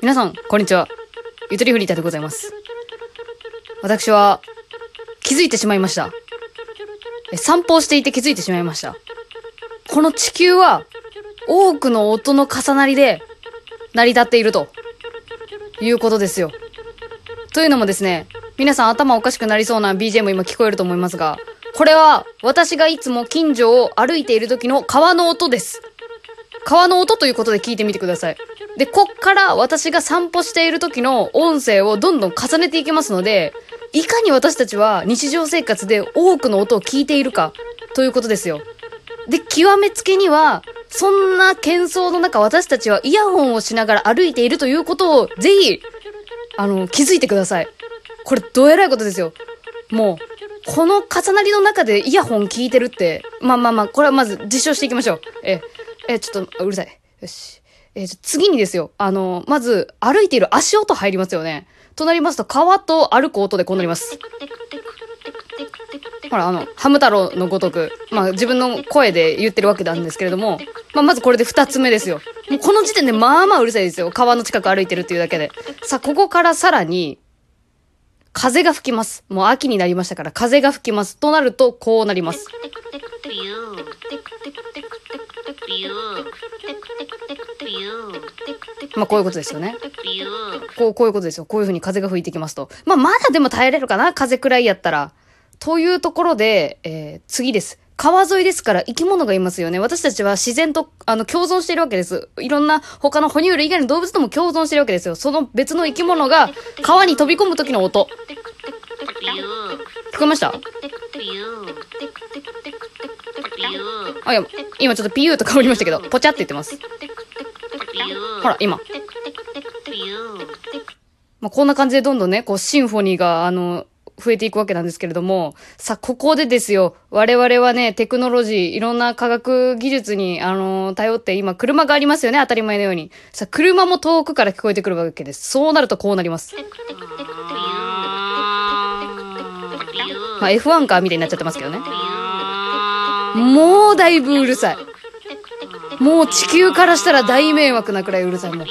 皆さん、こんにちは。ゆとりフリーターでございます。私は、気づいてしまいました。散歩をしていて気づいてしまいました。この地球は、多くの音の重なりで、成り立っていると、いうことですよ。というのもですね、皆さん頭おかしくなりそうな BGM 今聞こえると思いますが、これは私がいつも近所を歩いている時の川の音です。川の音ということで聞いてみてください。で、こっから私が散歩している時の音声をどんどん重ねていきますので、いかに私たちは日常生活で多くの音を聞いているかということですよ。で、極めつけには、そんな喧騒の中私たちはイヤホンをしながら歩いているということをぜひ、あの、気づいてください。これ、どえらいことですよ。もう、この重なりの中でイヤホン聞いてるって、まあまあまあ、これはまず実証していきましょう。え、え、えちょっと、うるさい。よし。え、じゃ次にですよ。あの、まず、歩いている足音入りますよね。となりますと、川と歩く音でこうなります。ほら、あの、ハム太郎のごとく、まあ自分の声で言ってるわけなんですけれども、まあまずこれで二つ目ですよ。もうこの時点でまあまあうるさいですよ。川の近く歩いてるっていうだけで。さあ、ここからさらに、風が吹きます。もう秋になりましたから、風が吹きます。となると、こうなります。まあこういうことですよね。こう、こういうことですよ。こういう風に風が吹いてきますと。まあまだでも耐えれるかな？風くらいやったら。というところで、えー、次です。川沿いですから生き物がいますよね。私たちは自然と、あの、共存しているわけです。いろんな他の哺乳類以外の動物とも共存しているわけですよ。その別の生き物が川に飛び込む時の音。聞こえました？あ、いや、今ちょっとピユーとかおりましたけど、ポチャって言ってます。ほら、今。まあ、こんな感じでどんどんね、こう、シンフォニーが、あの、増えていくわけなんですけれども、さあ、ここでですよ、我々はね、テクノロジー、いろんな科学技術に、あの頼って、今、車がありますよね、当たり前のように。さあ、車も遠くから聞こえてくるわけです。そうなるとこうなります。まあ、F1 カーみたいになっちゃってますけどね。もうだいぶうるさい。もう地球からしたら大迷惑なくらいうるさい。もう、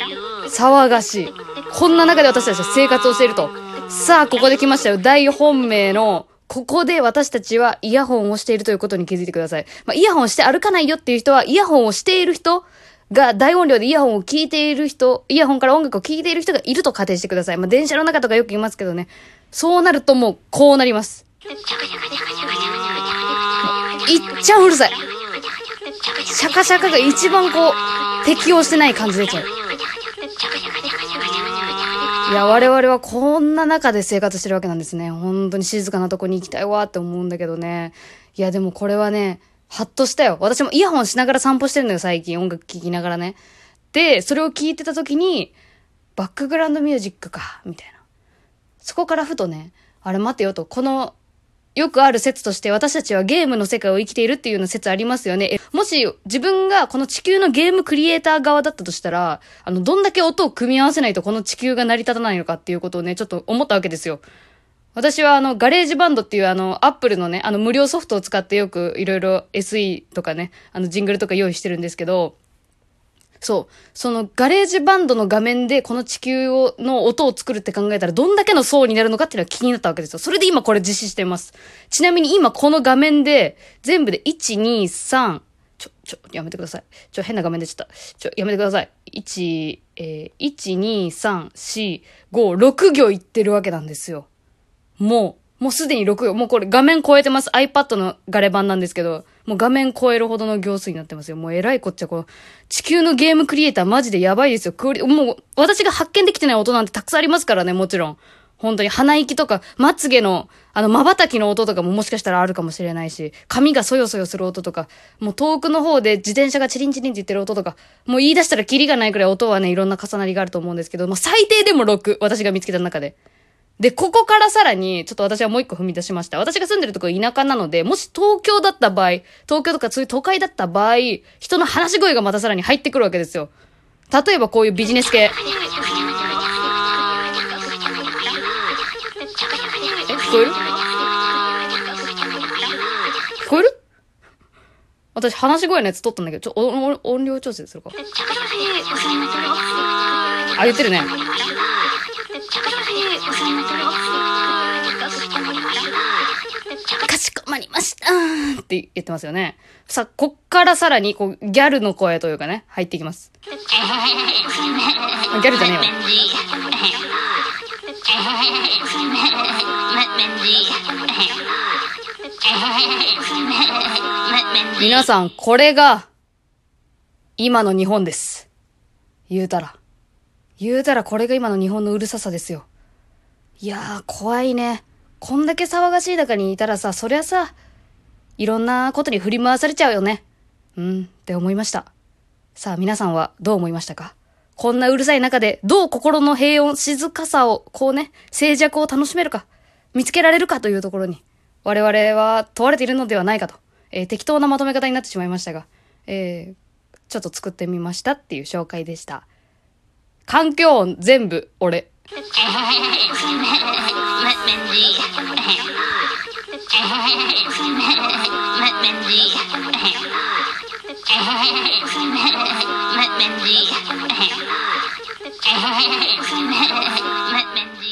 騒がしい。こんな中で私たちは生活をしていると。さあ、ここで来ましたよ。大本命の、ここで私たちはイヤホンをしているということに気づいてください。まあ、イヤホンして歩かないよっていう人は、イヤホンをしている人が大音量でイヤホンを聞いている人、イヤホンから音楽を聞いている人がいると仮定してください。まあ、電車の中とかよく言いますけどね。そうなるともう、こうなります。いっちゃうるさい。シャカシャカが一番こう、適応してない感じ出ちゃう。いや、我々はこんな中で生活してるわけなんですね。本当に静かなとこに行きたいわって思うんだけどね。いや、でもこれはね、ハッとしたよ。私もイヤホンしながら散歩してるのよ、最近。音楽聴きながらね。で、それを聞いてた時に、バックグラウンドミュージックか、みたいな。そこからふとね、あれ待てよと、この、よくある説として私たちはゲームの世界を生きているっていうような説ありますよね。もし自分がこの地球のゲームクリエイター側だったとしたら、あの、どんだけ音を組み合わせないとこの地球が成り立たないのかっていうことをね、ちょっと思ったわけですよ。私はあの、 GarageBand っていうあの、アップルのね、あの、無料ソフトを使ってよくいろいろ SE とかね、あの、ジングルとか用意してるんですけど、そう。その GarageBand の画面でこの地球を、の音を作るって考えたらどんだけの層になるのかっていうのが気になったわけですよ。それで今これ実施しています。ちなみに今この画面で全部で1、2、3、ちょ、ちょ、やめてください。ちょ、変な画面でちょっと、ちょ、やめてください。1、えー、1、2、3、4、5、6行いってるわけなんですよ。もう、もうすでに6行。もうこれ画面超えてます。iPad のガレバンなんですけど、もう画面超えるほどの行数になってますよ。もうえらいこっちゃこう、地球のゲームクリエイターマジでやばいですよ。クオリ、もう、私が発見できてない音なんてたくさんありますからね、もちろん。本当に鼻息とか、まつげの、あの、瞬きの音とかももしかしたらあるかもしれないし、髪がそよそよする音とか、もう遠くの方で自転車がチリンチリンって言ってる音とか、もう言い出したらキリがないくらい音はね、いろんな重なりがあると思うんですけど、まあ、最低でも6、私が見つけた中で。で、ここからさらに、ちょっと私はもう一個踏み出しました。私が住んでるところ田舎なので、もし東京だった場合、東京とかそういう都会だった場合、人の話し声がまたさらに入ってくるわけですよ。例えばこういうビジネス系。え、聞こえる？聞こえる？私、話し声のやつ撮ったんだけど、ちょ、音音音量調整するか。あ、言ってるね。かしこまりましたって言ってますよね。さ、こっからさらに、こう、ギャルの声というかね、入っていきます。ギャルじゃねえわ。皆さん、これが、今の日本です。言うたら。言うたらこれが今の日本のうるささですよ。いやー、怖いね。こんだけ騒がしい中にいたらさ、そりゃさ、いろんなことに振り回されちゃうよね。うん、って思いました。さあ、皆さんはどう思いましたか？こんなうるさい中で、どう心の平穏、静かさを、こうね、静寂を楽しめるか、見つけられるかというところに、我々は問われているのではないかと、えー適当なまとめ方になってしまいましたが、えーちょっと作ってみましたっていう紹介でした。環境音全部俺。